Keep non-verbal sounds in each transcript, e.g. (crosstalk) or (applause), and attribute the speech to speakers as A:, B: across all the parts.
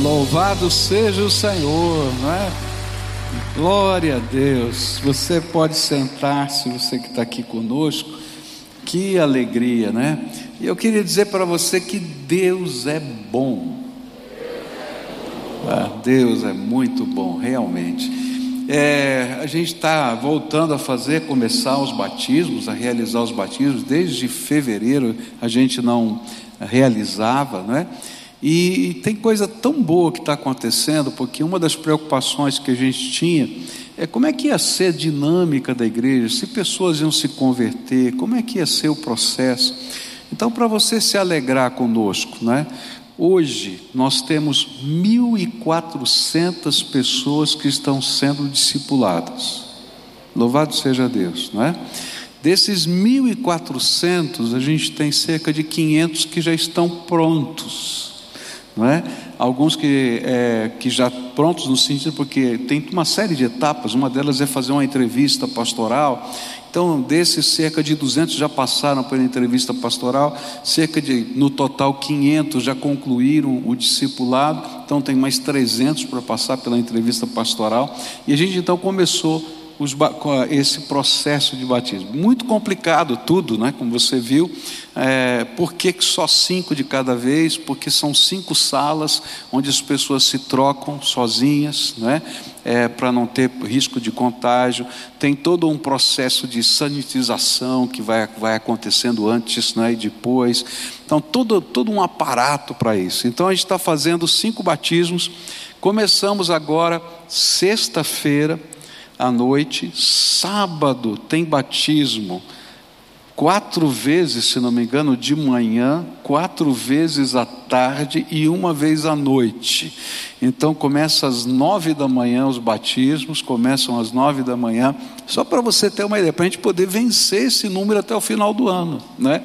A: louvado seja o Senhor, não é? Glória a Deus. Você pode sentar-se, você que está aqui conosco. Que alegria, né? E eu queria dizer para você que Deus é bom. Ah, Deus é muito bom, realmente. É, a gente está voltando a fazer, começar os batismos, a realizar os batismos. Desde fevereiro a gente não realizava, não é? E tem coisa tão boa que está acontecendo, porque uma das preocupações que a gente tinha é como é que ia ser a dinâmica da igreja, se pessoas iam se converter, como é que ia ser o processo. Então, para você se alegrar conosco, né? Hoje nós temos 1.400 pessoas que estão sendo discipuladas. Louvado seja Deus, não é? Desses 1.400, a gente tem cerca de 500 que já estão prontos não é? Alguns que, é, que já prontos no sentido, porque tem uma série de etapas, uma delas é fazer uma entrevista pastoral. Então, desses, cerca de 200 já passaram pela entrevista pastoral, cerca de, no total, 500 já concluíram o discipulado, então tem mais 300 para passar pela entrevista pastoral. E a gente então começou os, esse processo de batismo. Muito complicado tudo, né? como você viu. É, por que só cinco de cada vez? Porque são cinco salas onde as pessoas se trocam sozinhas, né? É, para não ter risco de contágio. Tem todo um processo de sanitização que vai, vai acontecendo antes né, e depois. Então, todo, todo um aparato para isso. Então, a gente está fazendo cinco batismos. Começamos agora, sexta-feira à noite, sábado tem batismo, quatro vezes, se não me engano, de manhã, quatro vezes à tarde e uma vez à noite. Então começa às nove da manhã os batismos, começam às nove da manhã, só para você ter uma ideia, para a gente poder vencer esse número até o final do ano, né?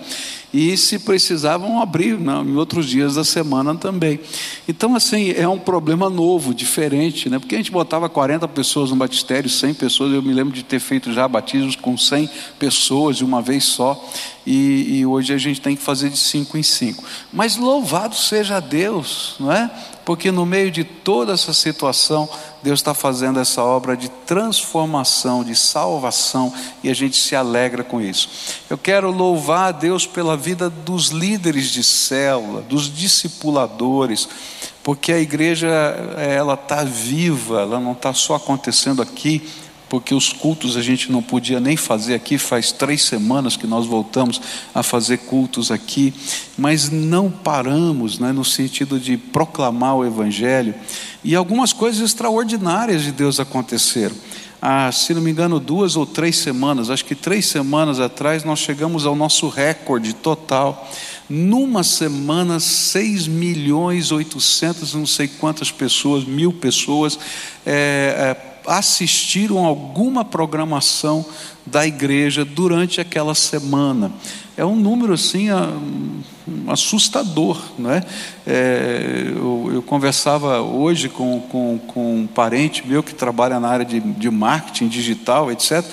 A: E se precisavam abrir né, em outros dias da semana também. Então, assim, é um problema novo, diferente, né? porque a gente botava 40 pessoas no batistério, 100 pessoas, eu me lembro de ter feito já batismos com 100 pessoas de uma vez só, e, e hoje a gente tem que fazer de cinco em cinco. Mas louvado seja Deus, não é? Porque no meio de toda essa situação, Deus está fazendo essa obra de transformação, de salvação, e a gente se alegra com isso. Eu quero louvar a Deus pela vida dos líderes de célula, dos discipuladores, porque a igreja ela está viva, ela não está só acontecendo aqui porque os cultos a gente não podia nem fazer aqui, faz três semanas que nós voltamos a fazer cultos aqui, mas não paramos né, no sentido de proclamar o Evangelho, e algumas coisas extraordinárias de Deus aconteceram. Ah, se não me engano, duas ou três semanas, acho que três semanas atrás, nós chegamos ao nosso recorde total. Numa semana, 6 milhões 800, não sei quantas pessoas, mil pessoas, é, é, assistiram alguma programação da igreja durante aquela semana. É um número assim assustador, não é? é eu, eu, conversava hoje com, com, com, um parente meu que trabalha na área de, de marketing digital, etc.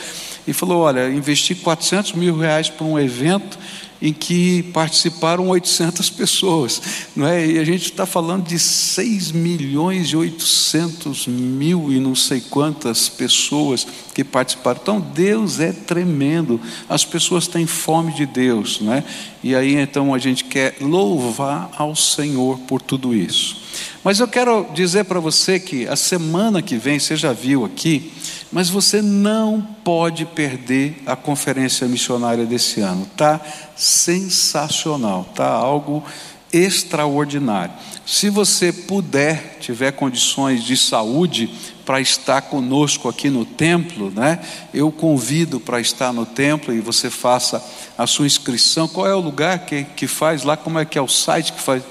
A: E falou: Olha, investi 400 mil reais para um evento em que participaram 800 pessoas, não é? E a gente está falando de 6 milhões e 800 mil e não sei quantas pessoas que participaram. Então Deus é tremendo, as pessoas têm fome de Deus, não é? E aí então a gente quer louvar ao Senhor por tudo isso. Mas eu quero dizer para você que a semana que vem, você já viu aqui, mas você não pode perder a conferência missionária desse ano. Tá sensacional, tá algo extraordinário. Se você puder, tiver condições de saúde para estar conosco aqui no templo, né? Eu convido para estar no templo e você faça a sua inscrição. Qual é o lugar que, que faz lá? Como é que é o site que faz?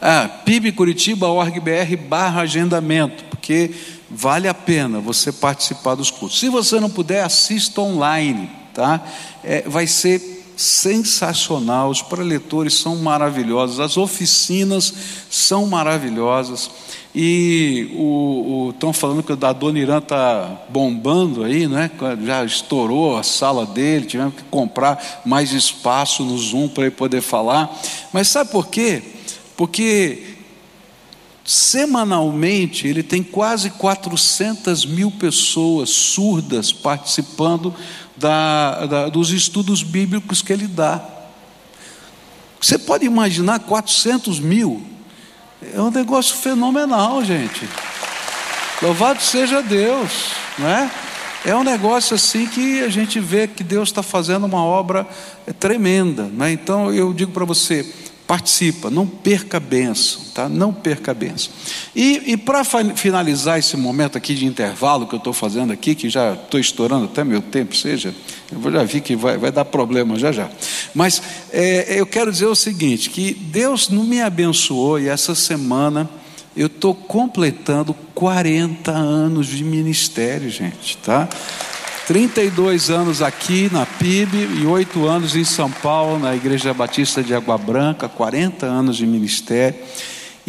A: Ah, pibcuritiba.org.br barra agendamento, porque vale a pena você participar dos cursos. Se você não puder, assista online, tá? É, vai ser sensacional, os preletores são maravilhosos, as oficinas são maravilhosas. E o, estão falando que o da Dona Irã está bombando aí, né? Já estourou a sala dele, tivemos que comprar mais espaço no Zoom para ele poder falar. Mas sabe por quê? porque semanalmente ele tem quase 400 mil pessoas surdas participando da, da, dos estudos bíblicos que ele dá. Você pode imaginar 400 mil? É um negócio fenomenal, gente. Louvado seja Deus, não é? É um negócio assim que a gente vê que Deus está fazendo uma obra tremenda, né? Então eu digo para você, participa, não perca a bênção, tá? Não perca a bênção. E, e para finalizar esse momento aqui de intervalo que eu estou fazendo aqui, que já estou estourando até meu tempo, seja, eu já vi que vai, vai dar problema já já. Mas é, eu quero dizer o seguinte: que Deus não me abençoou e essa semana eu estou completando 40 anos de ministério, gente, tá? 32 anos aqui na PIB e 8 anos em São Paulo, na Igreja Batista de Água Branca, 40 anos de ministério.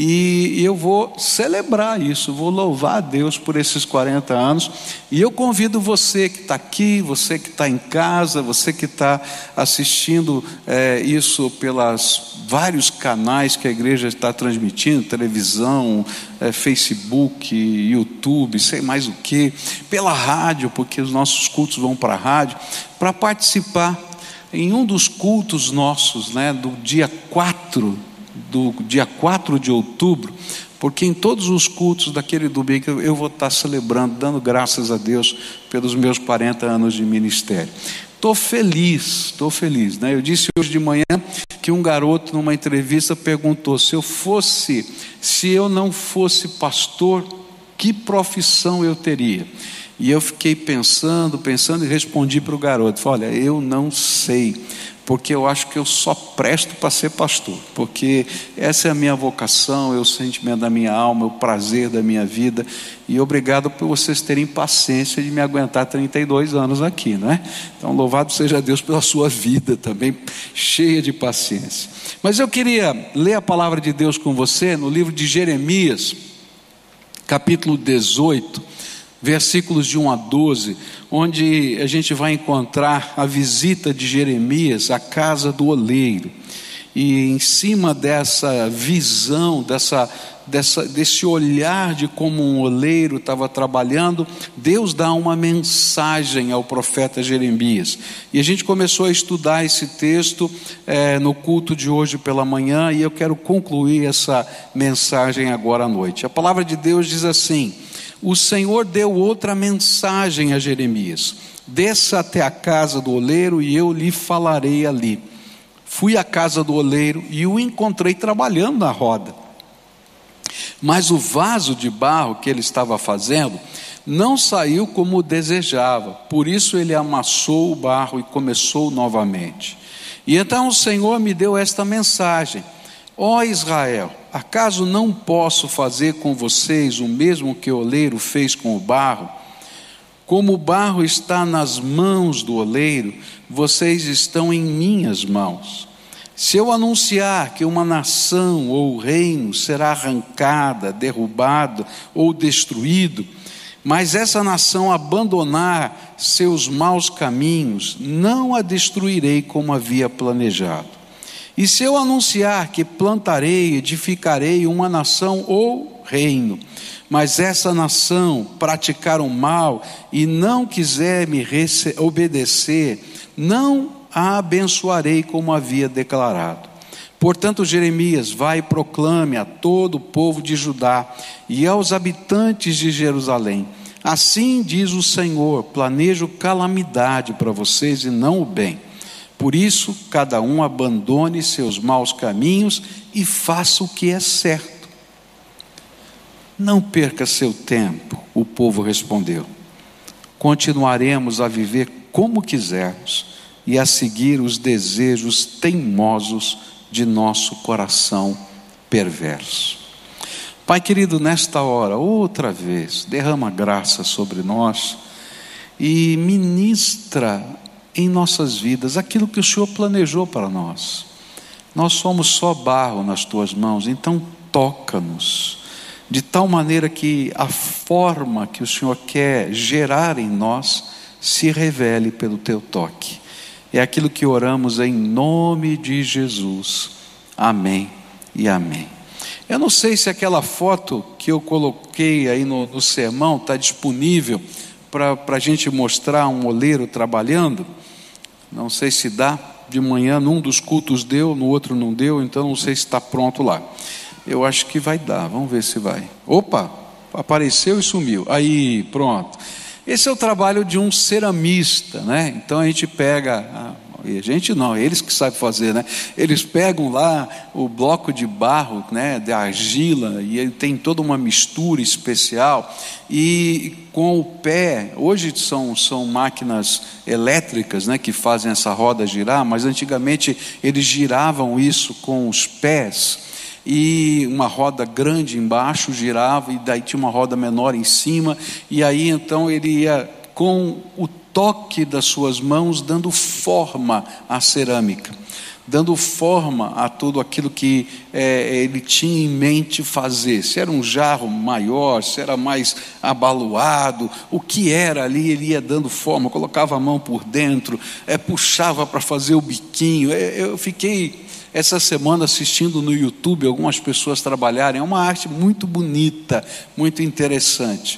A: E eu vou celebrar isso, vou louvar a Deus por esses 40 anos. E eu convido você que está aqui, você que está em casa, você que está assistindo é, isso pelos vários canais que a igreja está transmitindo televisão, é, Facebook, YouTube, sei mais o que, pela rádio, porque os nossos cultos vão para a rádio, para participar em um dos cultos nossos, né, do dia 4 do dia 4 de outubro, porque em todos os cultos daquele domingo eu vou estar celebrando, dando graças a Deus pelos meus 40 anos de ministério. Estou feliz, estou feliz. Né? Eu disse hoje de manhã que um garoto, numa entrevista, perguntou: se eu fosse, se eu não fosse pastor, que profissão eu teria? E eu fiquei pensando, pensando e respondi para o garoto: olha, eu não sei porque eu acho que eu só presto para ser pastor, porque essa é a minha vocação, é o sentimento da minha alma, é o prazer da minha vida, e obrigado por vocês terem paciência de me aguentar 32 anos aqui, não é? Então, louvado seja Deus pela sua vida também, cheia de paciência. Mas eu queria ler a palavra de Deus com você no livro de Jeremias, capítulo 18 versículos de 1 a 12, onde a gente vai encontrar a visita de Jeremias à casa do oleiro. E em cima dessa visão, dessa, dessa, desse olhar de como um oleiro estava trabalhando, Deus dá uma mensagem ao profeta Jeremias. E a gente começou a estudar esse texto é, no culto de hoje pela manhã, e eu quero concluir essa mensagem agora à noite. A palavra de Deus diz assim o Senhor deu outra mensagem a Jeremias: Desça até a casa do oleiro e eu lhe falarei ali. Fui à casa do oleiro e o encontrei trabalhando na roda. Mas o vaso de barro que ele estava fazendo não saiu como desejava, por isso ele amassou o barro e começou novamente. E então o Senhor me deu esta mensagem: Ó Israel, acaso não posso fazer com vocês o mesmo que o oleiro fez com o barro? Como o barro está nas mãos do oleiro, vocês estão em minhas mãos. Se eu anunciar que uma nação ou reino será arrancada, derrubado ou destruído, mas essa nação abandonar seus maus caminhos, não a destruirei como havia planejado. E se eu anunciar que plantarei, edificarei uma nação ou reino, mas essa nação praticar o mal e não quiser me obedecer, não a abençoarei como havia declarado. Portanto, Jeremias, vai e proclame a todo o povo de Judá e aos habitantes de Jerusalém: Assim diz o Senhor: planejo calamidade para vocês e não o bem por isso, cada um abandone seus maus caminhos e faça o que é certo. Não perca seu tempo, o povo respondeu. Continuaremos a viver como quisermos e a seguir os desejos teimosos de nosso coração perverso. Pai querido, nesta hora, outra vez, derrama graça sobre nós e ministra em nossas vidas aquilo que o Senhor planejou para nós. Nós somos só barro nas tuas mãos, então toca-nos, de tal maneira que a forma que o Senhor quer gerar em nós se revele pelo teu toque. É aquilo que oramos em nome de Jesus. Amém e amém. Eu não sei se aquela foto que eu coloquei aí no, no sermão está disponível para a gente mostrar um oleiro trabalhando. Não sei se dá. De manhã, num dos cultos deu, no outro não deu, então não sei se está pronto lá. Eu acho que vai dar, vamos ver se vai. Opa, apareceu e sumiu. Aí, pronto. Esse é o trabalho de um ceramista, né? Então a gente pega e a gente não, eles que sabem fazer, né? Eles pegam lá o bloco de barro, né, de argila, e ele tem toda uma mistura especial, e com o pé, hoje são, são máquinas elétricas, né, que fazem essa roda girar, mas antigamente eles giravam isso com os pés, e uma roda grande embaixo girava, e daí tinha uma roda menor em cima, e aí então ele ia com o toque das suas mãos, dando forma à cerâmica, dando forma a tudo aquilo que é, ele tinha em mente fazer. Se era um jarro maior, se era mais abaloado, o que era ali, ele ia dando forma, colocava a mão por dentro, é, puxava para fazer o biquinho. É, eu fiquei essa semana assistindo no YouTube algumas pessoas trabalharem, é uma arte muito bonita, muito interessante.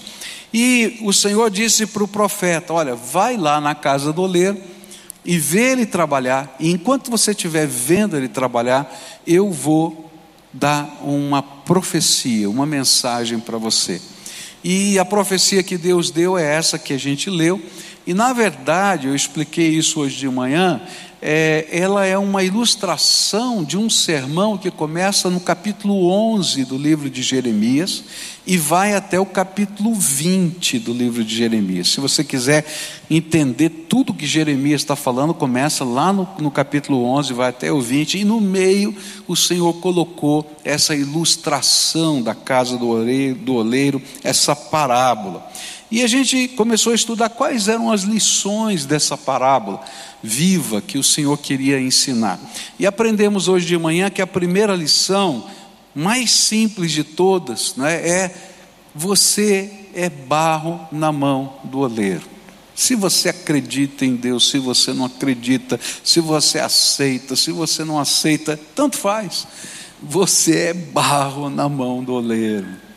A: E o Senhor disse para o profeta: Olha, vai lá na casa do oleiro e vê ele trabalhar, e enquanto você estiver vendo ele trabalhar, eu vou dar uma profecia, uma mensagem para você. E a profecia que Deus deu é essa que a gente leu, e na verdade, eu expliquei isso hoje de manhã, é, ela é uma ilustração de um sermão que começa no capítulo 11 do livro de Jeremias e vai até o capítulo 20 do livro de Jeremias. Se você quiser entender tudo que Jeremias está falando, começa lá no, no capítulo 11, vai até o 20, e no meio o Senhor colocou essa ilustração da casa do oleiro, do oleiro essa parábola. E a gente começou a estudar quais eram as lições dessa parábola viva que o Senhor queria ensinar. E aprendemos hoje de manhã que a primeira lição, mais simples de todas, né, é você é barro na mão do oleiro. Se você acredita em Deus, se você não acredita, se você aceita, se você não aceita, tanto faz. Você é barro na mão do oleiro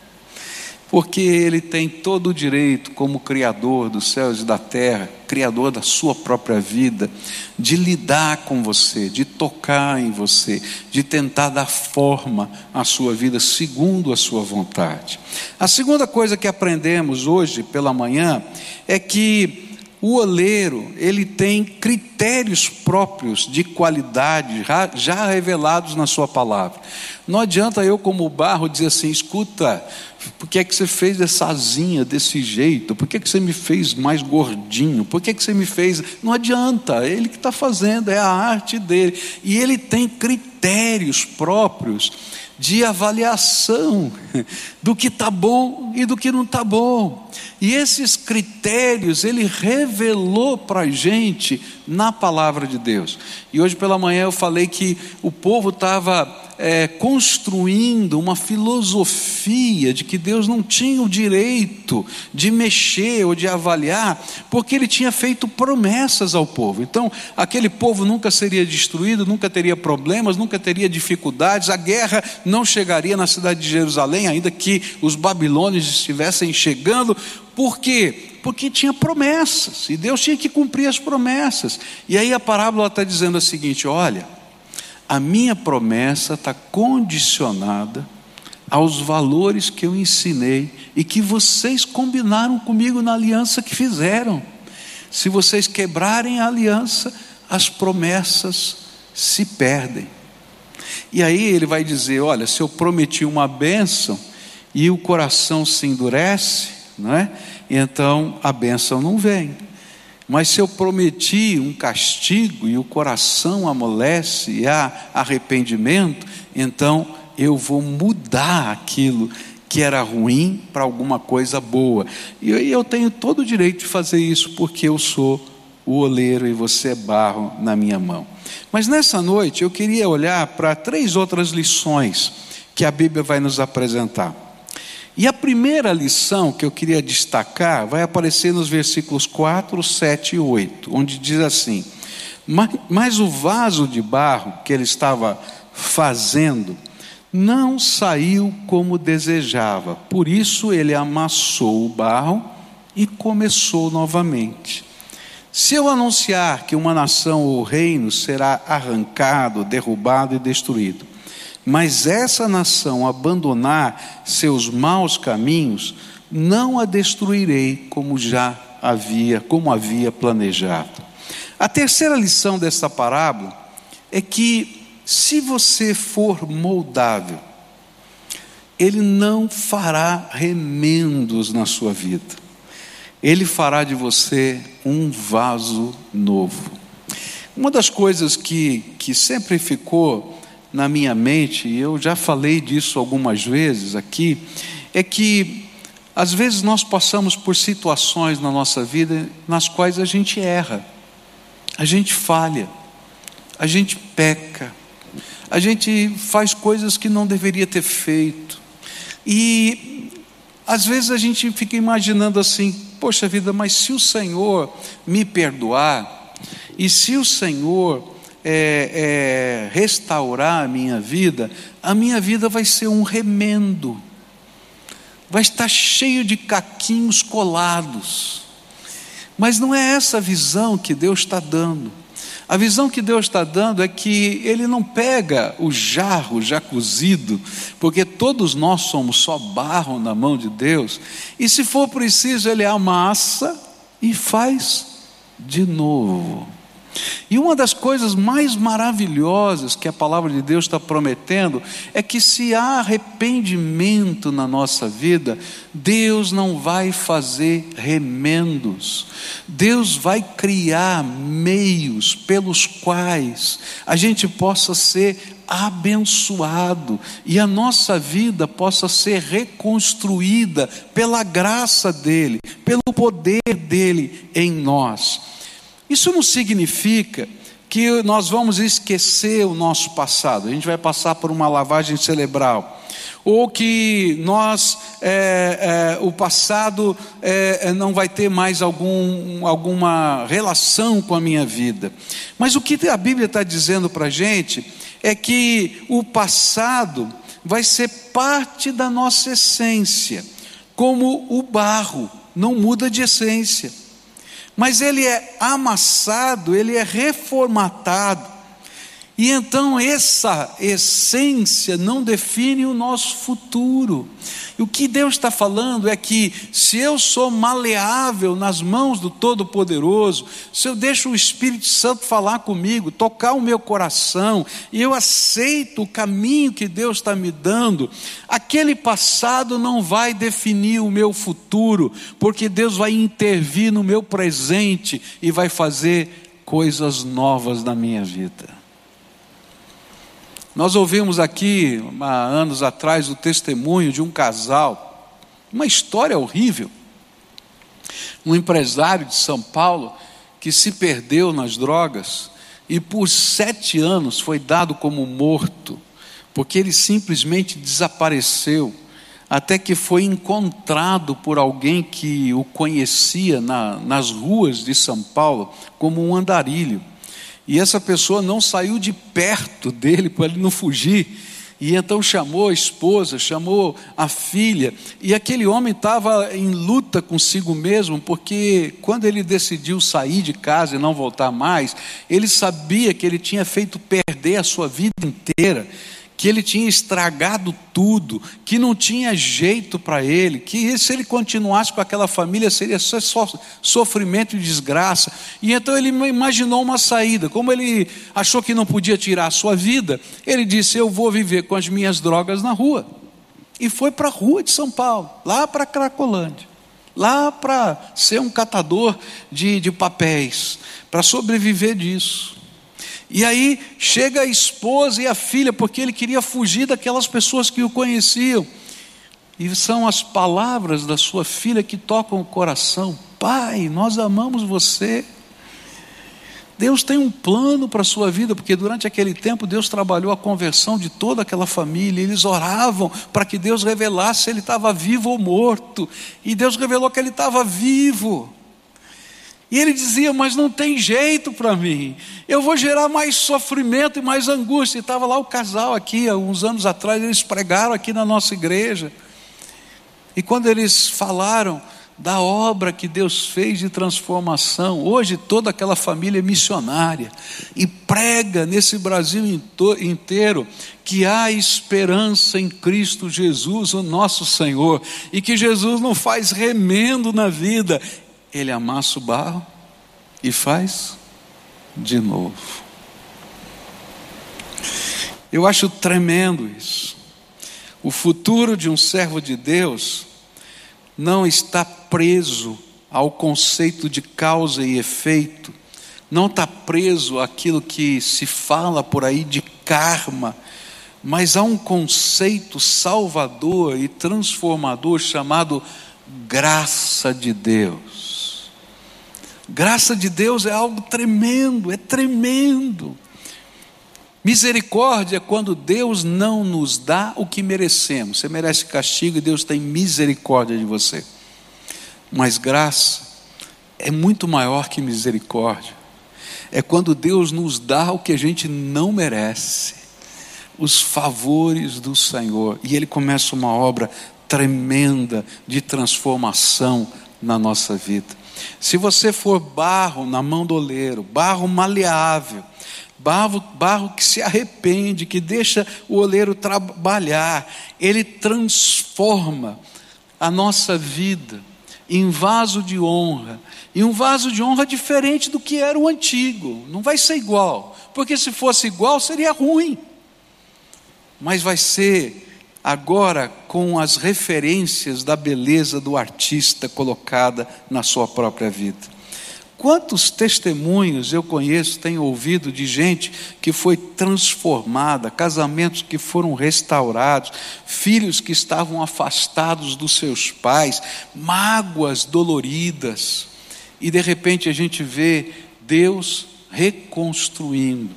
A: porque ele tem todo o direito, como Criador dos céus e da terra, Criador da sua própria vida, de lidar com você, de tocar em você, de tentar dar forma à sua vida segundo a sua vontade. A segunda coisa que aprendemos hoje pela manhã é que o oleiro, ele tem critérios próprios de qualidade já revelados na sua palavra. Não adianta eu como barro dizer assim, escuta, por que é que você fez essa asinha desse jeito? Por que, é que você me fez mais gordinho? Por que, é que você me fez. Não adianta, ele que está fazendo, é a arte dele. E ele tem critérios próprios de avaliação (laughs) do que está bom e do que não está bom. E esses critérios ele revelou para a gente na palavra de Deus. E hoje pela manhã eu falei que o povo estava é, construindo uma filosofia de que Deus não tinha o direito de mexer ou de avaliar, porque Ele tinha feito promessas ao povo. Então, aquele povo nunca seria destruído, nunca teria problemas, nunca teria dificuldades, a guerra não chegaria na cidade de Jerusalém, ainda que os babilônios estivessem chegando. Por quê? Porque tinha promessas, e Deus tinha que cumprir as promessas. E aí a parábola está dizendo o seguinte: olha a minha promessa está condicionada aos valores que eu ensinei e que vocês combinaram comigo na aliança que fizeram. Se vocês quebrarem a aliança, as promessas se perdem. E aí ele vai dizer: olha, se eu prometi uma bênção e o coração se endurece, não é? então a bênção não vem. Mas se eu prometi um castigo e o coração amolece e há arrependimento, então eu vou mudar aquilo que era ruim para alguma coisa boa. E eu tenho todo o direito de fazer isso porque eu sou o oleiro e você é barro na minha mão. Mas nessa noite eu queria olhar para três outras lições que a Bíblia vai nos apresentar. E a primeira lição que eu queria destacar vai aparecer nos versículos 4, 7 e 8, onde diz assim: Mas, mas o vaso de barro que ele estava fazendo não saiu como desejava. Por isso ele amassou o barro e começou novamente. Se eu anunciar que uma nação ou reino será arrancado, derrubado e destruído, mas essa nação abandonar seus maus caminhos, não a destruirei como já havia, como havia planejado. A terceira lição desta parábola é que se você for moldável, ele não fará remendos na sua vida. Ele fará de você um vaso novo. Uma das coisas que, que sempre ficou na minha mente, e eu já falei disso algumas vezes aqui, é que às vezes nós passamos por situações na nossa vida nas quais a gente erra, a gente falha, a gente peca, a gente faz coisas que não deveria ter feito. E às vezes a gente fica imaginando assim: poxa vida, mas se o Senhor me perdoar, e se o Senhor é, é, restaurar a minha vida, a minha vida vai ser um remendo, vai estar cheio de caquinhos colados. Mas não é essa a visão que Deus está dando. A visão que Deus está dando é que Ele não pega o jarro já cozido, porque todos nós somos só barro na mão de Deus, e se for preciso, Ele amassa e faz de novo. E uma das coisas mais maravilhosas que a palavra de Deus está prometendo é que se há arrependimento na nossa vida, Deus não vai fazer remendos, Deus vai criar meios pelos quais a gente possa ser abençoado e a nossa vida possa ser reconstruída pela graça dEle, pelo poder dEle em nós. Isso não significa que nós vamos esquecer o nosso passado, a gente vai passar por uma lavagem cerebral, ou que nós, é, é, o passado é, não vai ter mais algum, alguma relação com a minha vida. Mas o que a Bíblia está dizendo para a gente é que o passado vai ser parte da nossa essência, como o barro, não muda de essência mas ele é amassado, ele é reformatado. E então essa essência não define o nosso futuro. E o que Deus está falando é que se eu sou maleável nas mãos do Todo-Poderoso, se eu deixo o Espírito Santo falar comigo, tocar o meu coração, e eu aceito o caminho que Deus está me dando, aquele passado não vai definir o meu futuro, porque Deus vai intervir no meu presente e vai fazer coisas novas na minha vida. Nós ouvimos aqui, há anos atrás, o testemunho de um casal, uma história horrível. Um empresário de São Paulo que se perdeu nas drogas e por sete anos foi dado como morto, porque ele simplesmente desapareceu, até que foi encontrado por alguém que o conhecia na, nas ruas de São Paulo como um andarilho. E essa pessoa não saiu de perto dele para ele não fugir. E então chamou a esposa, chamou a filha, e aquele homem estava em luta consigo mesmo, porque quando ele decidiu sair de casa e não voltar mais, ele sabia que ele tinha feito perder a sua vida inteira que ele tinha estragado tudo, que não tinha jeito para ele, que se ele continuasse com aquela família seria só sofrimento e desgraça. E então ele imaginou uma saída. Como ele achou que não podia tirar a sua vida, ele disse: Eu vou viver com as minhas drogas na rua. E foi para a rua de São Paulo, lá para Cracolândia, lá para ser um catador de, de papéis, para sobreviver disso. E aí chega a esposa e a filha, porque ele queria fugir daquelas pessoas que o conheciam. E são as palavras da sua filha que tocam o coração: Pai, nós amamos você. Deus tem um plano para a sua vida, porque durante aquele tempo Deus trabalhou a conversão de toda aquela família. Eles oravam para que Deus revelasse se ele estava vivo ou morto. E Deus revelou que ele estava vivo. E ele dizia: Mas não tem jeito para mim, eu vou gerar mais sofrimento e mais angústia. E estava lá o casal aqui, há uns anos atrás, eles pregaram aqui na nossa igreja. E quando eles falaram da obra que Deus fez de transformação, hoje toda aquela família é missionária e prega nesse Brasil inteiro que há esperança em Cristo Jesus, o nosso Senhor, e que Jesus não faz remendo na vida, ele amassa o barro e faz de novo. Eu acho tremendo isso. O futuro de um servo de Deus não está preso ao conceito de causa e efeito, não está preso àquilo que se fala por aí de karma, mas há um conceito salvador e transformador chamado graça de Deus. Graça de Deus é algo tremendo, é tremendo. Misericórdia é quando Deus não nos dá o que merecemos. Você merece castigo e Deus tem misericórdia de você. Mas graça é muito maior que misericórdia. É quando Deus nos dá o que a gente não merece, os favores do Senhor, e Ele começa uma obra tremenda de transformação na nossa vida. Se você for barro na mão do oleiro, barro maleável, barro, barro que se arrepende, que deixa o oleiro trabalhar, ele transforma a nossa vida em vaso de honra, e um vaso de honra diferente do que era o antigo, não vai ser igual, porque se fosse igual seria ruim, mas vai ser agora com as referências da beleza do artista colocada na sua própria vida. Quantos testemunhos eu conheço, tenho ouvido de gente que foi transformada, casamentos que foram restaurados, filhos que estavam afastados dos seus pais, mágoas doloridas, e de repente a gente vê Deus reconstruindo.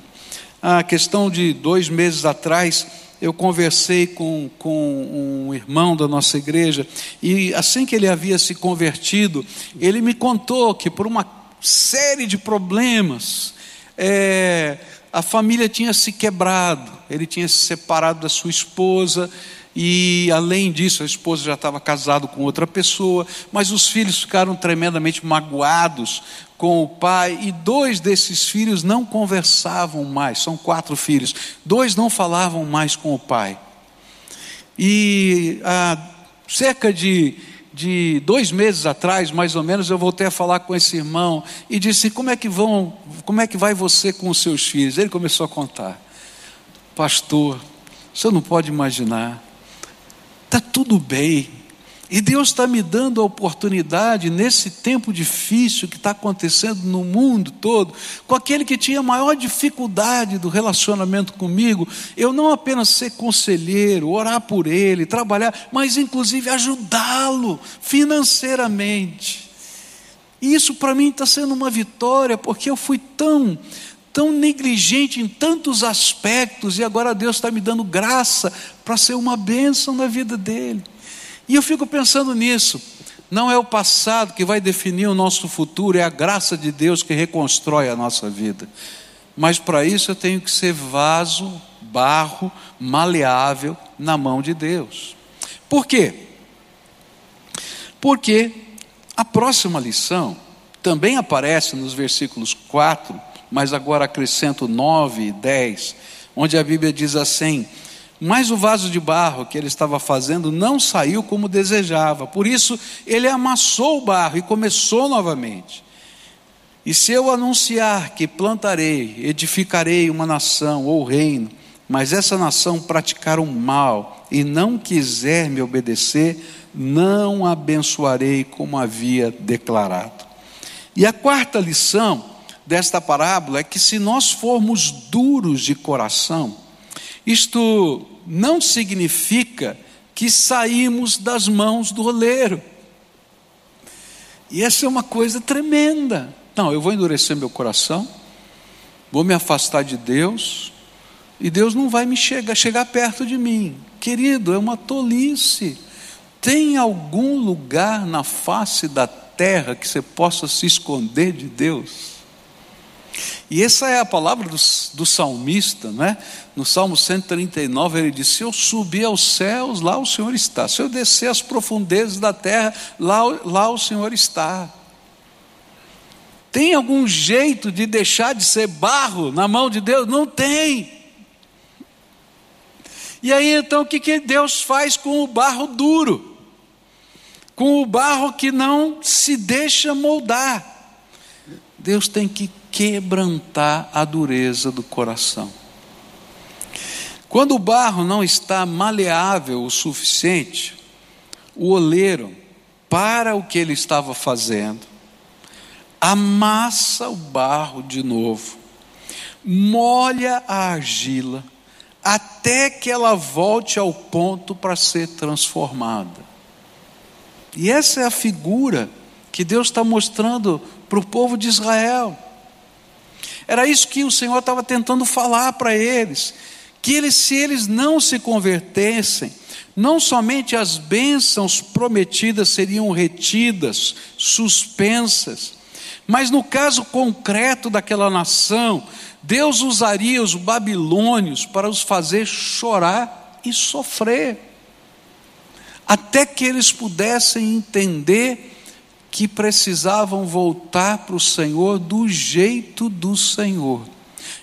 A: A questão de dois meses atrás, eu conversei com, com um irmão da nossa igreja, e assim que ele havia se convertido, ele me contou que por uma série de problemas. É, a família tinha se quebrado, ele tinha se separado da sua esposa, e além disso, a esposa já estava casada com outra pessoa, mas os filhos ficaram tremendamente magoados com o pai, e dois desses filhos não conversavam mais, são quatro filhos, dois não falavam mais com o pai. E há cerca de de dois meses atrás, mais ou menos, eu voltei a falar com esse irmão e disse: como é que vão, como é que vai você com os seus filhos? Ele começou a contar, pastor, você não pode imaginar, está tudo bem, e Deus está me dando a oportunidade, nesse tempo difícil que está acontecendo no mundo todo, com aquele que tinha maior dificuldade do relacionamento comigo, eu não apenas ser conselheiro, orar por ele, trabalhar, mas inclusive ajudá-lo financeiramente. E isso para mim está sendo uma vitória, porque eu fui tão, tão negligente em tantos aspectos, e agora Deus está me dando graça para ser uma bênção na vida dele. E eu fico pensando nisso. Não é o passado que vai definir o nosso futuro, é a graça de Deus que reconstrói a nossa vida. Mas para isso eu tenho que ser vaso, barro, maleável na mão de Deus. Por quê? Porque a próxima lição também aparece nos versículos 4, mas agora acrescento 9 e 10, onde a Bíblia diz assim: mas o vaso de barro que ele estava fazendo não saiu como desejava. Por isso, ele amassou o barro e começou novamente. E se eu anunciar que plantarei, edificarei uma nação ou reino, mas essa nação praticar o mal e não quiser me obedecer, não abençoarei como havia declarado. E a quarta lição desta parábola é que se nós formos duros de coração, isto não significa que saímos das mãos do oleiro. E essa é uma coisa tremenda. Não, eu vou endurecer meu coração, vou me afastar de Deus, e Deus não vai me chegar, chegar perto de mim. Querido, é uma tolice. Tem algum lugar na face da terra que você possa se esconder de Deus? E essa é a palavra do, do salmista, né? No Salmo 139 ele diz: Se eu subir aos céus, lá o Senhor está. Se eu descer às profundezas da terra, lá, lá o Senhor está. Tem algum jeito de deixar de ser barro na mão de Deus? Não tem. E aí então o que, que Deus faz com o barro duro? Com o barro que não se deixa moldar. Deus tem que quebrantar a dureza do coração. Quando o barro não está maleável o suficiente, o oleiro para o que ele estava fazendo, amassa o barro de novo, molha a argila, até que ela volte ao ponto para ser transformada. E essa é a figura que Deus está mostrando para o povo de Israel. Era isso que o Senhor estava tentando falar para eles, que eles, se eles não se convertessem, não somente as bênçãos prometidas seriam retidas, suspensas, mas no caso concreto daquela nação, Deus usaria os babilônios para os fazer chorar e sofrer, até que eles pudessem entender que precisavam voltar para o Senhor do jeito do Senhor.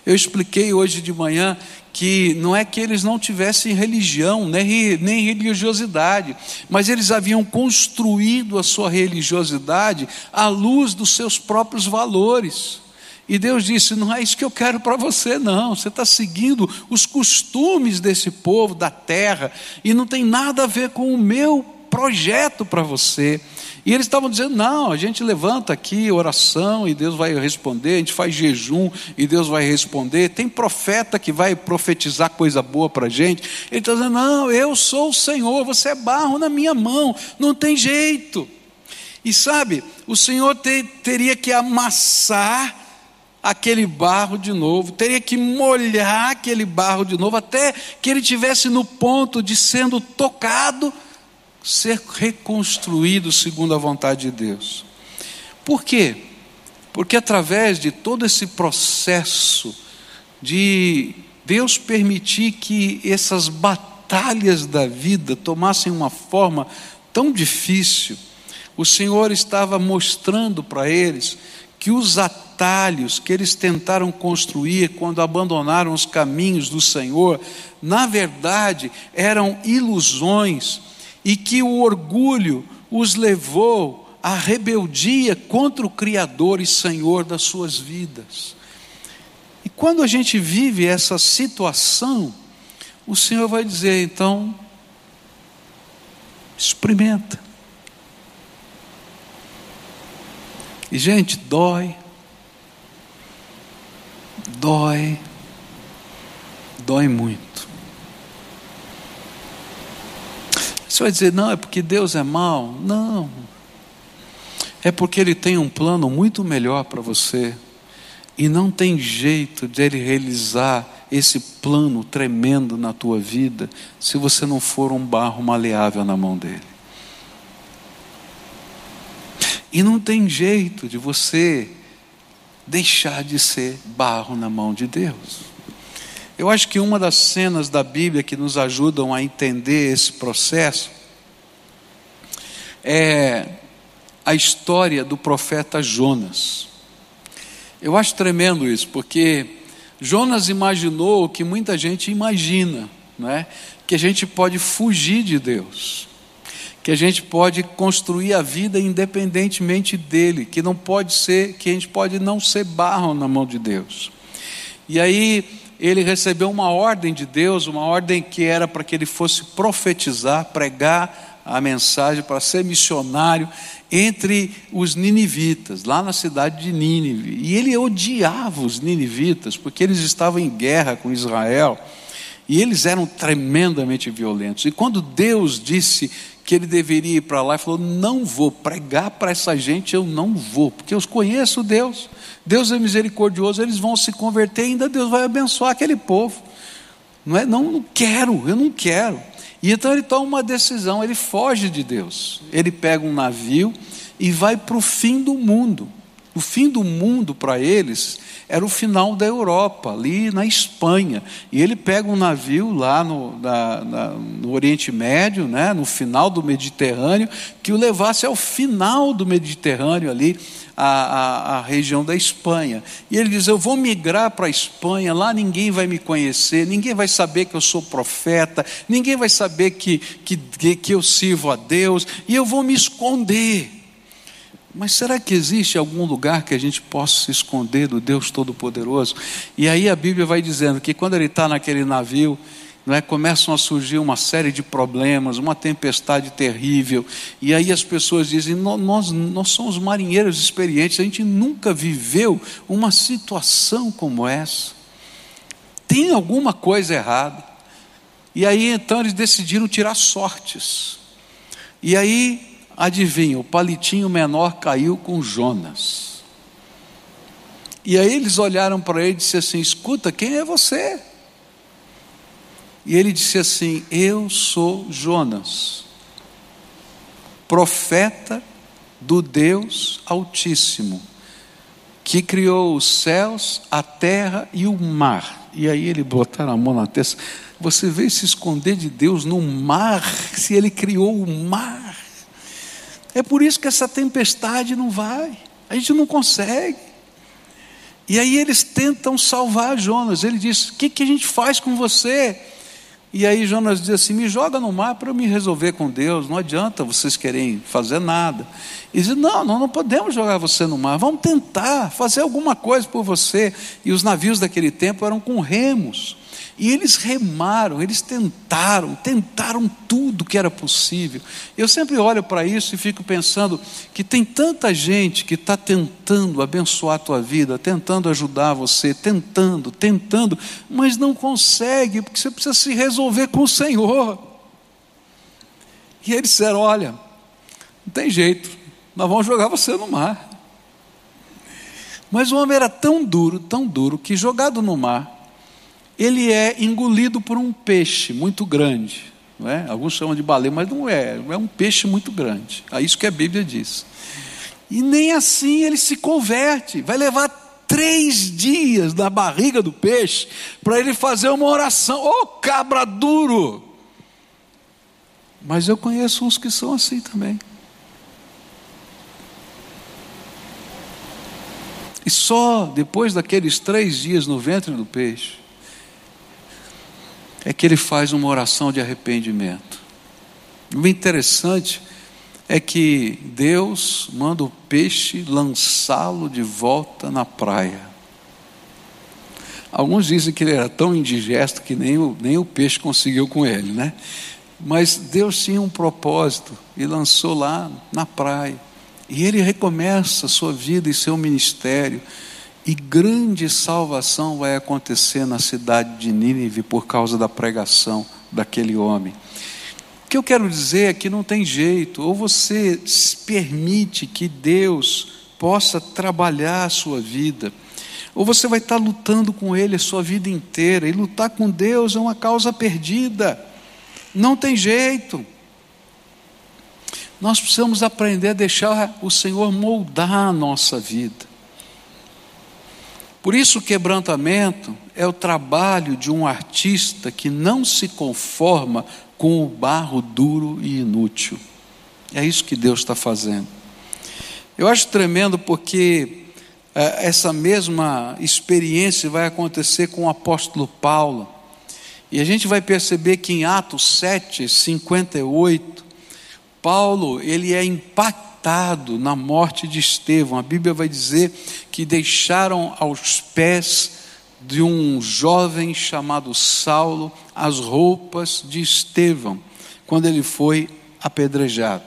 A: Eu expliquei hoje de manhã que não é que eles não tivessem religião, nem, nem religiosidade, mas eles haviam construído a sua religiosidade à luz dos seus próprios valores. E Deus disse: Não é isso que eu quero para você, não. Você está seguindo os costumes desse povo, da terra, e não tem nada a ver com o meu projeto para você. E eles estavam dizendo: não, a gente levanta aqui oração e Deus vai responder, a gente faz jejum e Deus vai responder. Tem profeta que vai profetizar coisa boa para a gente. Ele está dizendo: não, eu sou o Senhor, você é barro na minha mão, não tem jeito. E sabe, o Senhor te, teria que amassar aquele barro de novo, teria que molhar aquele barro de novo, até que ele tivesse no ponto de sendo tocado ser reconstruído segundo a vontade de Deus. Por quê? Porque através de todo esse processo de Deus permitir que essas batalhas da vida tomassem uma forma tão difícil, o Senhor estava mostrando para eles que os atalhos que eles tentaram construir quando abandonaram os caminhos do Senhor, na verdade eram ilusões e que o orgulho os levou à rebeldia contra o Criador e Senhor das suas vidas. E quando a gente vive essa situação, o Senhor vai dizer, então, experimenta. E, gente, dói, dói, dói muito. Você vai dizer, não, é porque Deus é mau? Não. É porque Ele tem um plano muito melhor para você. E não tem jeito de Ele realizar esse plano tremendo na tua vida se você não for um barro maleável na mão dele. E não tem jeito de você deixar de ser barro na mão de Deus. Eu acho que uma das cenas da Bíblia que nos ajudam a entender esse processo é a história do profeta Jonas. Eu acho tremendo isso, porque Jonas imaginou o que muita gente imagina, não é? que a gente pode fugir de Deus, que a gente pode construir a vida independentemente dele, que não pode ser, que a gente pode não ser barro na mão de Deus. E aí ele recebeu uma ordem de Deus, uma ordem que era para que ele fosse profetizar, pregar a mensagem, para ser missionário entre os ninivitas, lá na cidade de Nínive. E ele odiava os ninivitas, porque eles estavam em guerra com Israel. E eles eram tremendamente violentos. E quando Deus disse que ele deveria ir para lá, ele falou: Não vou pregar para essa gente, eu não vou, porque eu conheço Deus. Deus é misericordioso, eles vão se converter e ainda Deus vai abençoar aquele povo. Não é? Não, não quero, eu não quero. E então ele toma uma decisão, ele foge de Deus. Ele pega um navio e vai para o fim do mundo. O fim do mundo para eles era o final da Europa, ali na Espanha. E ele pega um navio lá no, na, na, no Oriente Médio, né, no final do Mediterrâneo, que o levasse ao final do Mediterrâneo ali, a, a, a, região da Espanha. E ele diz: Eu vou migrar para a Espanha, lá ninguém vai me conhecer, ninguém vai saber que eu sou profeta, ninguém vai saber que, que, que eu sirvo a Deus, e eu vou me esconder. Mas será que existe algum lugar que a gente possa se esconder do Deus Todo-Poderoso? E aí a Bíblia vai dizendo que quando ele está naquele navio, é, começam a surgir uma série de problemas, uma tempestade terrível, e aí as pessoas dizem: nós, nós somos marinheiros experientes, a gente nunca viveu uma situação como essa. Tem alguma coisa errada. E aí então eles decidiram tirar sortes. E aí Adivinha, o palitinho menor caiu com Jonas. E aí eles olharam para ele e disseram assim: Escuta, quem é você? E ele disse assim: Eu sou Jonas, profeta do Deus Altíssimo, que criou os céus, a terra e o mar. E aí ele botaram a mão na testa. Você veio se esconder de Deus no mar, se ele criou o mar. É por isso que essa tempestade não vai, a gente não consegue. E aí eles tentam salvar Jonas. Ele diz: O que, que a gente faz com você? E aí Jonas diz assim: Me joga no mar para eu me resolver com Deus. Não adianta vocês querem fazer nada. E diz: Não, nós não podemos jogar você no mar. Vamos tentar fazer alguma coisa por você. E os navios daquele tempo eram com remos. E eles remaram, eles tentaram, tentaram tudo que era possível. Eu sempre olho para isso e fico pensando que tem tanta gente que está tentando abençoar a tua vida, tentando ajudar você, tentando, tentando, mas não consegue, porque você precisa se resolver com o Senhor. E eles disseram: Olha, não tem jeito, nós vamos jogar você no mar. Mas o homem era tão duro, tão duro, que jogado no mar, ele é engolido por um peixe muito grande. Não é? Alguns chamam de baleia, mas não é, é um peixe muito grande. É isso que a Bíblia diz. E nem assim ele se converte, vai levar três dias na barriga do peixe para ele fazer uma oração. Ô oh, cabra duro! Mas eu conheço uns que são assim também. E só depois daqueles três dias no ventre do peixe, é que ele faz uma oração de arrependimento. O interessante é que Deus manda o peixe lançá-lo de volta na praia. Alguns dizem que ele era tão indigesto que nem o, nem o peixe conseguiu com ele, né? Mas Deus tinha um propósito e lançou lá na praia. E ele recomeça sua vida e seu ministério e grande salvação vai acontecer na cidade de Nínive por causa da pregação daquele homem. O que eu quero dizer é que não tem jeito, ou você permite que Deus possa trabalhar a sua vida, ou você vai estar lutando com Ele a sua vida inteira, e lutar com Deus é uma causa perdida, não tem jeito. Nós precisamos aprender a deixar o Senhor moldar a nossa vida. Por isso, o quebrantamento é o trabalho de um artista que não se conforma com o barro duro e inútil. É isso que Deus está fazendo. Eu acho tremendo porque é, essa mesma experiência vai acontecer com o apóstolo Paulo. E a gente vai perceber que em Atos 7, 58, Paulo ele é impactado na morte de Estevão. A Bíblia vai dizer que deixaram aos pés de um jovem chamado Saulo as roupas de Estevão, quando ele foi apedrejado.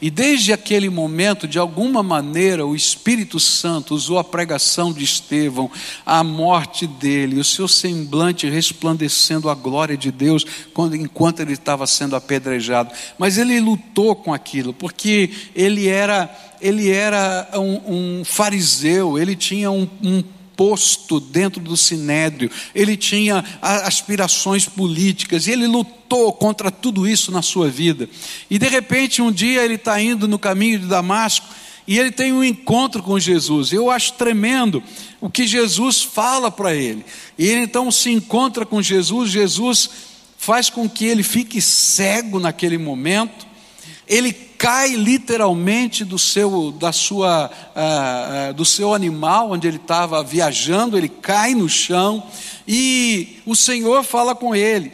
A: E desde aquele momento, de alguma maneira, o Espírito Santo usou a pregação de Estevão, a morte dele, o seu semblante resplandecendo a glória de Deus quando, enquanto ele estava sendo apedrejado. Mas ele lutou com aquilo, porque ele era, ele era um, um fariseu, ele tinha um, um posto dentro do sinédrio, ele tinha aspirações políticas, e ele lutou contra tudo isso na sua vida. E de repente, um dia, ele está indo no caminho de Damasco, e ele tem um encontro com Jesus. Eu acho tremendo o que Jesus fala para ele. E ele então se encontra com Jesus, Jesus faz com que ele fique cego naquele momento. Ele cai literalmente do seu, da sua, uh, uh, do seu animal onde ele estava viajando, ele cai no chão e o Senhor fala com ele.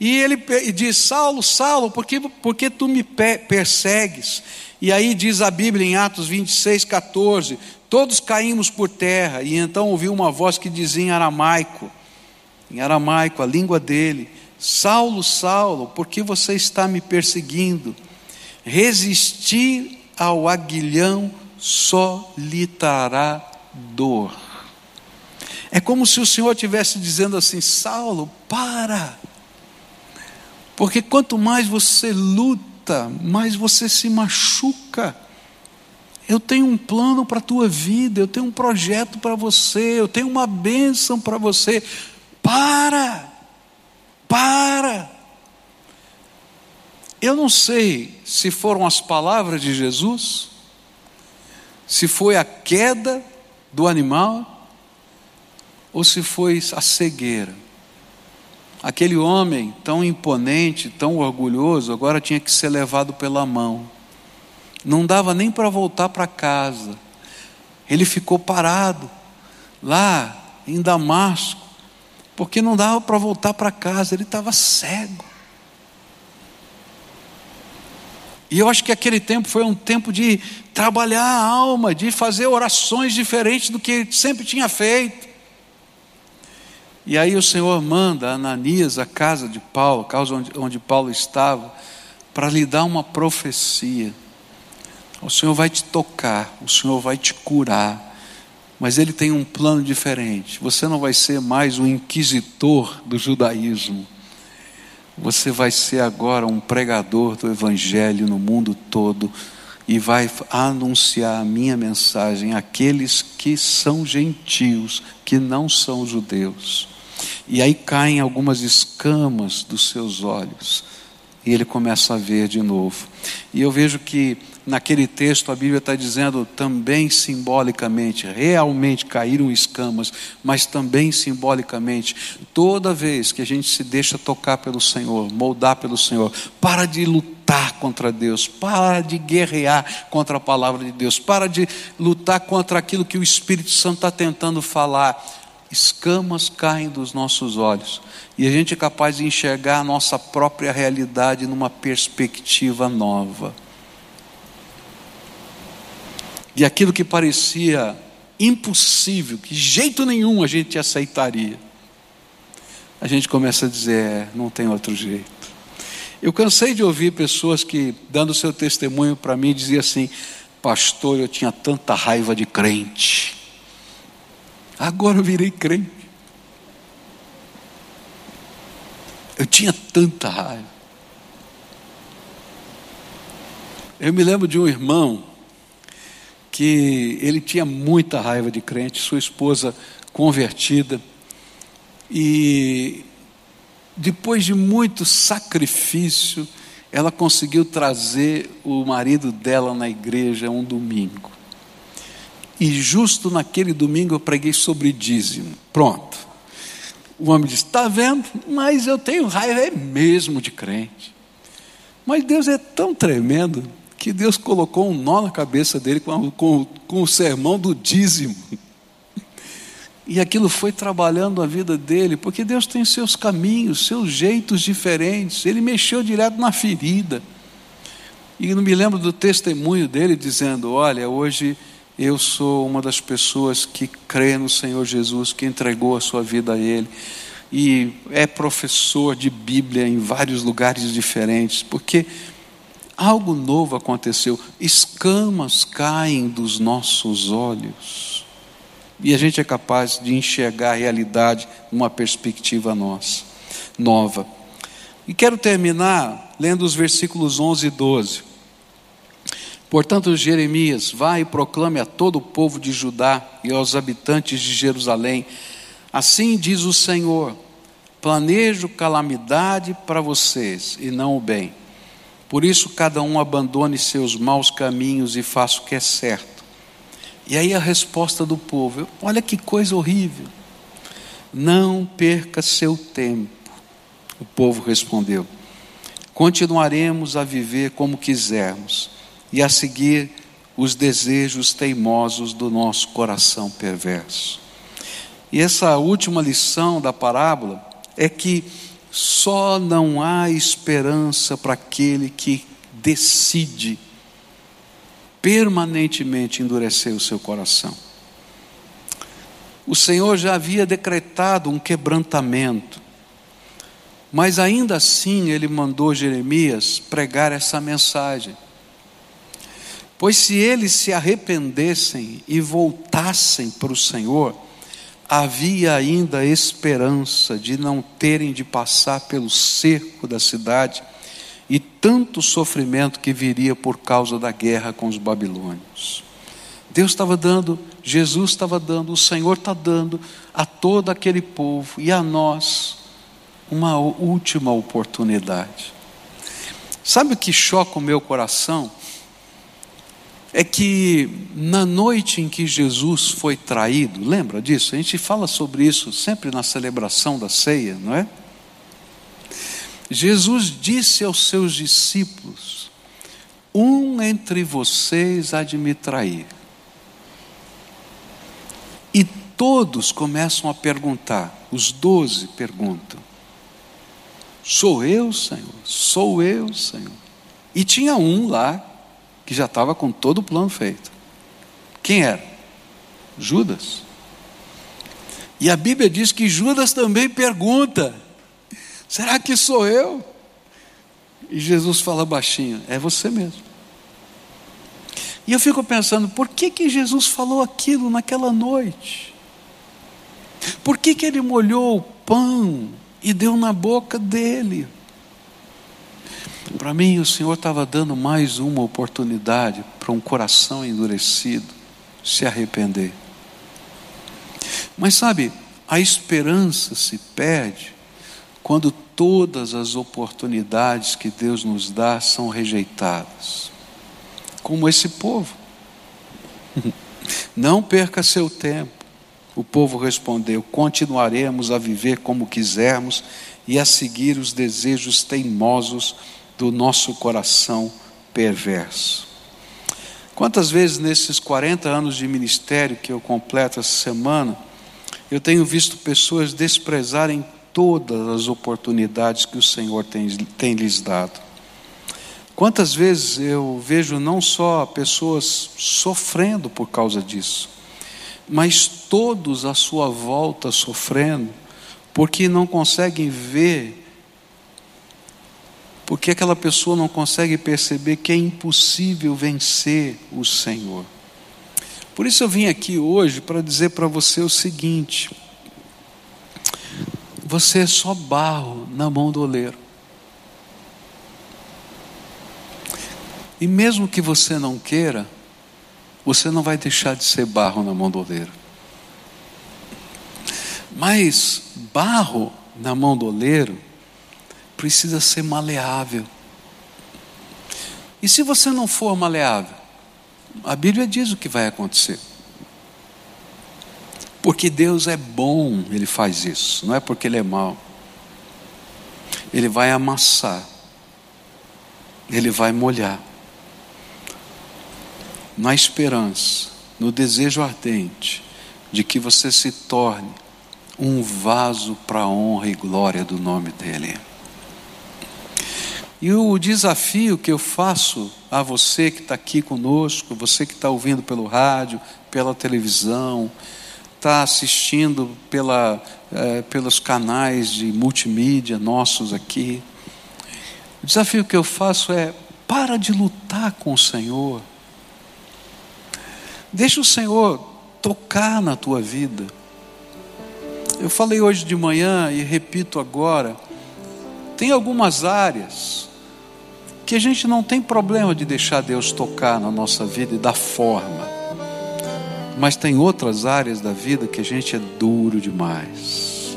A: E ele diz: Saulo, Saulo, por que, por que tu me persegues? E aí diz a Bíblia em Atos 26, 14: Todos caímos por terra, e então ouviu uma voz que dizia em aramaico, em aramaico, a língua dele: Saulo, Saulo, por que você está me perseguindo? Resistir ao aguilhão trará dor. É como se o Senhor estivesse dizendo assim: Saulo, para. Porque quanto mais você luta, mais você se machuca. Eu tenho um plano para a tua vida, eu tenho um projeto para você, eu tenho uma bênção para você. Para, para. Eu não sei se foram as palavras de Jesus, se foi a queda do animal, ou se foi a cegueira. Aquele homem tão imponente, tão orgulhoso, agora tinha que ser levado pela mão. Não dava nem para voltar para casa. Ele ficou parado lá em Damasco, porque não dava para voltar para casa, ele estava cego. E eu acho que aquele tempo foi um tempo de trabalhar a alma, de fazer orações diferentes do que sempre tinha feito. E aí o Senhor manda Ananias à casa de Paulo, a casa onde, onde Paulo estava, para lhe dar uma profecia. O Senhor vai te tocar, o Senhor vai te curar, mas ele tem um plano diferente. Você não vai ser mais o inquisitor do judaísmo. Você vai ser agora um pregador do evangelho no mundo todo e vai anunciar a minha mensagem àqueles que são gentios, que não são judeus. E aí caem algumas escamas dos seus olhos. E ele começa a ver de novo. E eu vejo que naquele texto a Bíblia está dizendo também simbolicamente, realmente caíram escamas, mas também simbolicamente, toda vez que a gente se deixa tocar pelo Senhor, moldar pelo Senhor, para de lutar contra Deus, para de guerrear contra a palavra de Deus, para de lutar contra aquilo que o Espírito Santo está tentando falar escamas caem dos nossos olhos e a gente é capaz de enxergar a nossa própria realidade numa perspectiva nova. E aquilo que parecia impossível, que de jeito nenhum a gente aceitaria, a gente começa a dizer: é, não tem outro jeito. Eu cansei de ouvir pessoas que, dando seu testemunho para mim, diziam assim: Pastor, eu tinha tanta raiva de crente. Agora eu virei crente. Eu tinha tanta raiva. Eu me lembro de um irmão que ele tinha muita raiva de crente, sua esposa convertida, e depois de muito sacrifício, ela conseguiu trazer o marido dela na igreja um domingo. E justo naquele domingo eu preguei sobre dízimo. Pronto. O homem disse: Está vendo? Mas eu tenho raiva é mesmo de crente. Mas Deus é tão tremendo que Deus colocou um nó na cabeça dele com, com, com o sermão do dízimo. E aquilo foi trabalhando a vida dele, porque Deus tem seus caminhos, seus jeitos diferentes. Ele mexeu direto na ferida. E não me lembro do testemunho dele dizendo: Olha, hoje eu sou uma das pessoas que crê no Senhor Jesus, que entregou a sua vida a Ele e é professor de Bíblia em vários lugares diferentes, porque algo novo aconteceu, escamas caem dos nossos olhos e a gente é capaz de enxergar a realidade numa perspectiva nossa, nova. E quero terminar lendo os versículos 11 e 12. Portanto, Jeremias, vai e proclame a todo o povo de Judá e aos habitantes de Jerusalém: Assim diz o Senhor: planejo calamidade para vocês e não o bem. Por isso, cada um abandone seus maus caminhos e faça o que é certo. E aí a resposta do povo: olha que coisa horrível. Não perca seu tempo. O povo respondeu: continuaremos a viver como quisermos e a seguir os desejos teimosos do nosso coração perverso. E essa última lição da parábola é que só não há esperança para aquele que decide permanentemente endurecer o seu coração. O Senhor já havia decretado um quebrantamento, mas ainda assim ele mandou Jeremias pregar essa mensagem. Pois se eles se arrependessem e voltassem para o Senhor, havia ainda esperança de não terem de passar pelo cerco da cidade e tanto sofrimento que viria por causa da guerra com os babilônios. Deus estava dando, Jesus estava dando, o Senhor está dando a todo aquele povo e a nós uma última oportunidade. Sabe o que choca o meu coração? É que na noite em que Jesus foi traído, lembra disso? A gente fala sobre isso sempre na celebração da ceia, não é? Jesus disse aos seus discípulos: Um entre vocês há de me trair. E todos começam a perguntar, os doze perguntam: Sou eu, Senhor? Sou eu, Senhor? E tinha um lá que já estava com todo o plano feito. Quem era? Judas. E a Bíblia diz que Judas também pergunta: será que sou eu? E Jesus fala baixinho: é você mesmo. E eu fico pensando, por que, que Jesus falou aquilo naquela noite? Por que, que ele molhou o pão e deu na boca dele? Para mim, o Senhor estava dando mais uma oportunidade para um coração endurecido se arrepender. Mas sabe, a esperança se perde quando todas as oportunidades que Deus nos dá são rejeitadas, como esse povo. (laughs) Não perca seu tempo. O povo respondeu: continuaremos a viver como quisermos e a seguir os desejos teimosos do nosso coração perverso. Quantas vezes nesses 40 anos de ministério que eu completo essa semana, eu tenho visto pessoas desprezarem todas as oportunidades que o Senhor tem, tem lhes dado. Quantas vezes eu vejo não só pessoas sofrendo por causa disso, mas todos à sua volta sofrendo, porque não conseguem ver porque aquela pessoa não consegue perceber que é impossível vencer o Senhor. Por isso eu vim aqui hoje para dizer para você o seguinte: você é só barro na mão do oleiro. E mesmo que você não queira, você não vai deixar de ser barro na mão do oleiro. Mas barro na mão do oleiro precisa ser maleável. E se você não for maleável, a Bíblia diz o que vai acontecer. Porque Deus é bom, Ele faz isso, não é porque Ele é mau. Ele vai amassar, Ele vai molhar, na esperança, no desejo ardente de que você se torne um vaso para a honra e glória do nome dEle. E o desafio que eu faço a você que está aqui conosco, você que está ouvindo pelo rádio, pela televisão, está assistindo pela, é, pelos canais de multimídia nossos aqui. O desafio que eu faço é: para de lutar com o Senhor. Deixa o Senhor tocar na tua vida. Eu falei hoje de manhã e repito agora: tem algumas áreas Porque a gente não tem problema de deixar Deus tocar na nossa vida e dar forma. Mas tem outras áreas da vida que a gente é duro demais.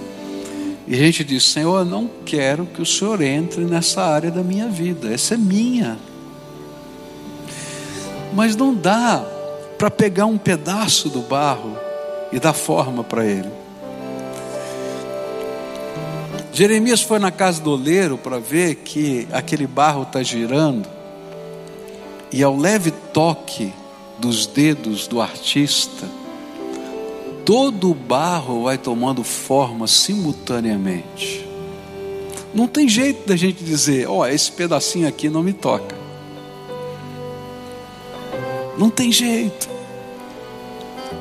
A: E a gente diz: Senhor, eu não quero que o Senhor entre nessa área da minha vida, essa é minha. Mas não dá para pegar um pedaço do barro e dar forma para ele. Jeremias foi na casa do oleiro para ver que aquele barro está girando, e ao leve toque dos dedos do artista, todo o barro vai tomando forma simultaneamente. Não tem jeito da gente dizer, ó, oh, esse pedacinho aqui não me toca. Não tem jeito.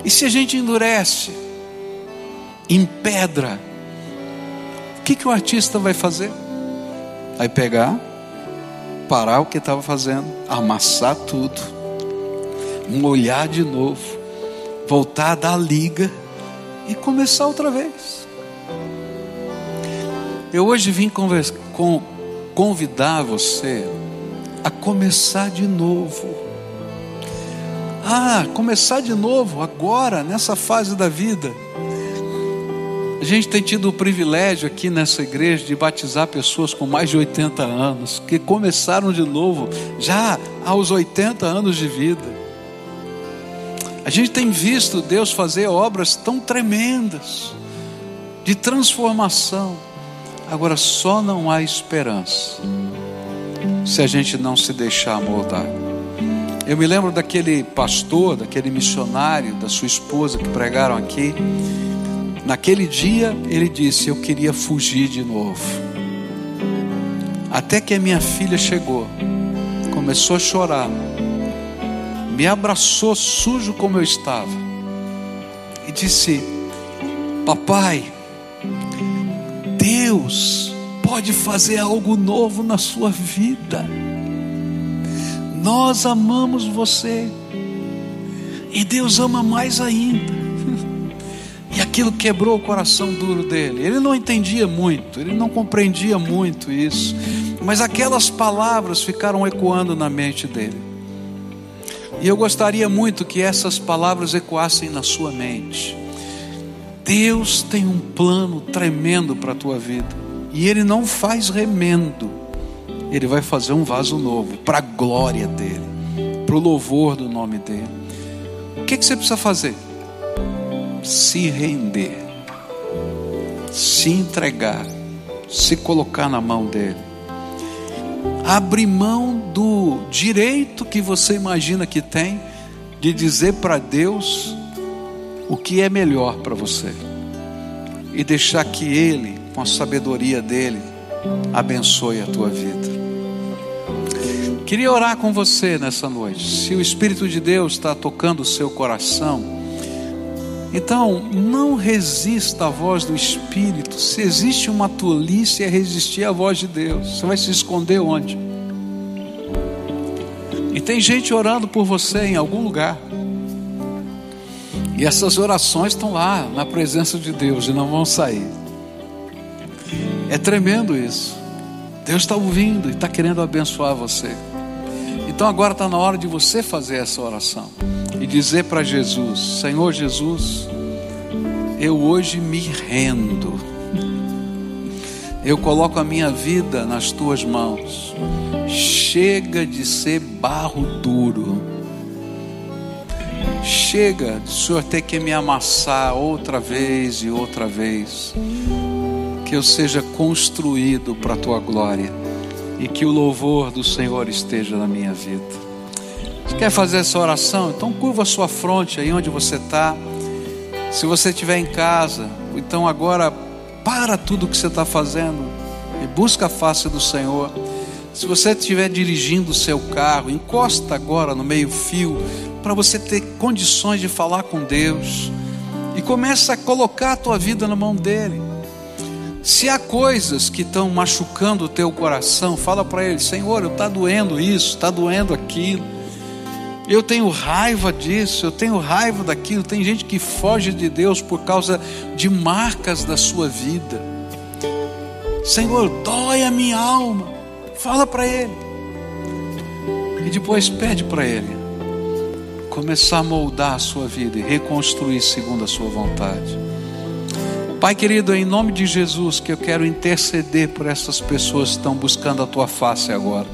A: E se a gente endurece, empedra, o que, que o artista vai fazer? Vai pegar, parar o que estava fazendo, amassar tudo, molhar de novo, voltar a dar liga e começar outra vez. Eu hoje vim com, convidar você a começar de novo. Ah, começar de novo agora, nessa fase da vida. A gente tem tido o privilégio aqui nessa igreja de batizar pessoas com mais de 80 anos, que começaram de novo já aos 80 anos de vida. A gente tem visto Deus fazer obras tão tremendas de transformação. Agora só não há esperança se a gente não se deixar moldar. Eu me lembro daquele pastor, daquele missionário, da sua esposa que pregaram aqui. Naquele dia ele disse: Eu queria fugir de novo. Até que a minha filha chegou, começou a chorar, me abraçou sujo como eu estava e disse: Papai, Deus pode fazer algo novo na sua vida. Nós amamos você e Deus ama mais ainda. Aquilo quebrou o coração duro dele. Ele não entendia muito, ele não compreendia muito isso. Mas aquelas palavras ficaram ecoando na mente dele. E eu gostaria muito que essas palavras ecoassem na sua mente. Deus tem um plano tremendo para a tua vida. E Ele não faz remendo. Ele vai fazer um vaso novo para a glória dele, para o louvor do nome dele. O que, que você precisa fazer? Se render, se entregar, se colocar na mão dele. Abrir mão do direito que você imagina que tem de dizer para Deus o que é melhor para você e deixar que Ele, com a sabedoria dele, abençoe a tua vida. Queria orar com você nessa noite. Se o Espírito de Deus está tocando o seu coração, então, não resista à voz do Espírito. Se existe uma tolice, é resistir à voz de Deus. Você vai se esconder onde? E tem gente orando por você em algum lugar. E essas orações estão lá, na presença de Deus, e não vão sair. É tremendo isso. Deus está ouvindo e está querendo abençoar você. Então agora está na hora de você fazer essa oração e dizer para Jesus: Senhor Jesus, eu hoje me rendo, eu coloco a minha vida nas tuas mãos. Chega de ser barro duro, chega do Senhor ter que me amassar outra vez e outra vez, que eu seja construído para a tua glória e que o louvor do Senhor esteja na minha vida. Você quer fazer essa oração? Então curva a sua fronte aí onde você está. Se você estiver em casa, então agora para tudo o que você está fazendo e busca a face do Senhor. Se você estiver dirigindo o seu carro, encosta agora no meio-fio para você ter condições de falar com Deus e começa a colocar a tua vida na mão dele. Se há coisas que estão machucando o teu coração, fala para ele: Senhor, está doendo isso, está doendo aquilo. Eu tenho raiva disso, eu tenho raiva daquilo. Tem gente que foge de Deus por causa de marcas da sua vida. Senhor, dói a minha alma. Fala para Ele. depois pede para Ele começar a moldar a sua vida e reconstruir segundo a sua vontade. Pai querido, em nome de Jesus que eu quero interceder por essas pessoas que estão buscando a tua face agora.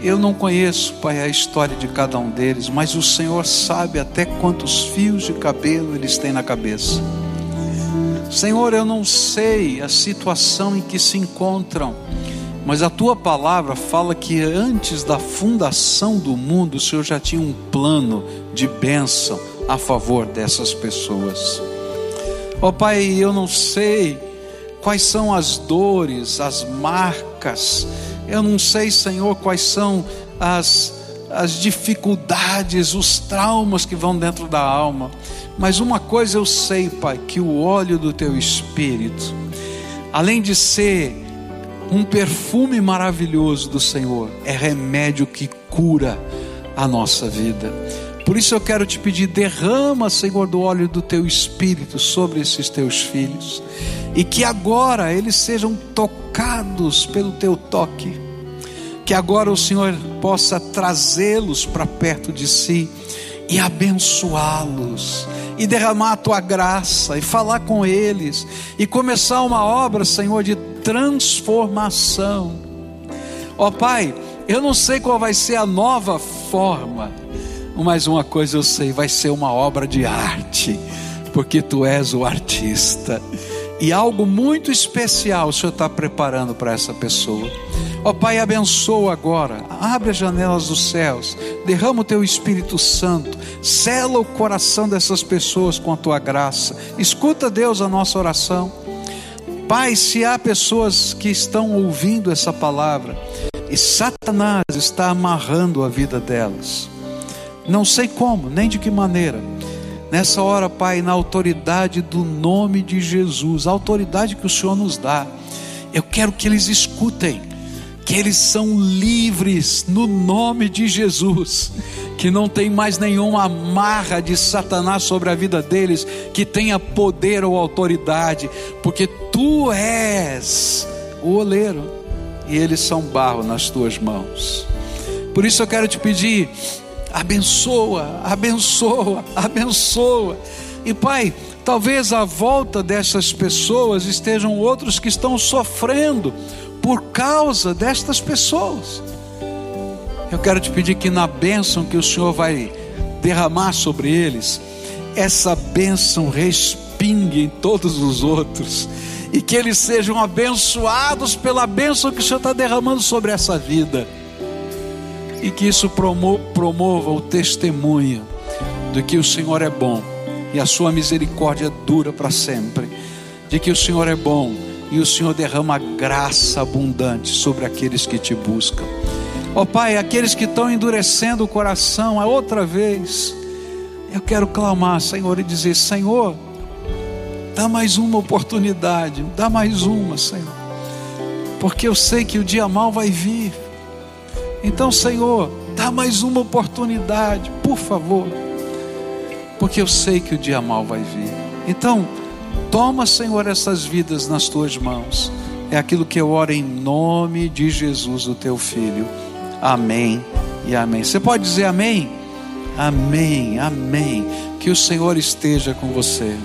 A: Eu não conheço, Pai, a história de cada um deles, mas o Senhor sabe até quantos fios de cabelo eles têm na cabeça. Senhor, eu não sei a situação em que se encontram, mas a tua palavra fala que antes da fundação do mundo, o Senhor já tinha um plano de bênção a favor dessas pessoas. Ó oh, Pai, eu não sei quais são as dores, as marcas, eu não sei, Senhor, quais são as, as dificuldades, os traumas que vão dentro da alma, mas uma coisa eu sei, Pai, que o óleo do Teu Espírito, além de ser um perfume maravilhoso do Senhor, é remédio que cura a nossa vida. Por isso eu quero te pedir, derrama, Senhor, do óleo do teu espírito sobre esses teus filhos, e que agora eles sejam tocados pelo teu toque, que agora o Senhor possa trazê-los para perto de si e abençoá-los. E derramar a tua graça e falar com eles. E começar uma obra, Senhor, de transformação. Ó oh, Pai, eu não sei qual vai ser a nova forma, mas uma coisa eu sei, vai ser uma obra de arte, porque tu és o artista. E algo muito especial o Senhor está preparando para essa pessoa. Ó oh, Pai, abençoa agora, abre as janelas dos céus, derrama o teu Espírito Santo, sela o coração dessas pessoas com a tua graça. Escuta, Deus, a nossa oração. Pai, se há pessoas que estão ouvindo essa palavra e Satanás está amarrando a vida delas, não sei como, nem de que maneira. Nessa hora, Pai, na autoridade do nome de Jesus, a autoridade que o Senhor nos dá, eu quero que eles escutem que eles são livres no nome de Jesus, que não tem mais nenhuma amarra de Satanás sobre a vida deles, que tenha poder ou autoridade, porque tu és o oleiro e eles são barro nas tuas mãos. Por isso eu quero te pedir, abençoa, abençoa, abençoa. E Pai, talvez à volta dessas pessoas estejam outros que estão sofrendo por causa destas pessoas. Eu quero te pedir que na bênção que o Senhor vai derramar sobre eles, essa bênção respingue em todos os outros e que eles sejam abençoados pela bênção que o Senhor está derramando sobre essa vida e que isso promova o testemunho de que o Senhor é bom e a sua misericórdia dura para sempre, de que o Senhor é bom e o Senhor derrama graça abundante sobre aqueles que te buscam. Ó oh, Pai, aqueles que estão endurecendo o coração, a outra vez, eu quero clamar, Senhor, e dizer: Senhor, dá mais uma oportunidade, dá mais uma, Senhor, porque eu sei que o dia mal vai vir. Então, Senhor, dá mais uma oportunidade, por favor, porque eu sei que o dia mal vai vir. Então, Toma, Senhor, essas vidas nas tuas mãos. É aquilo que eu oro em nome de Jesus, o teu filho. Amém e amém. Você pode dizer amém? Amém, amém. Que o Senhor esteja com você.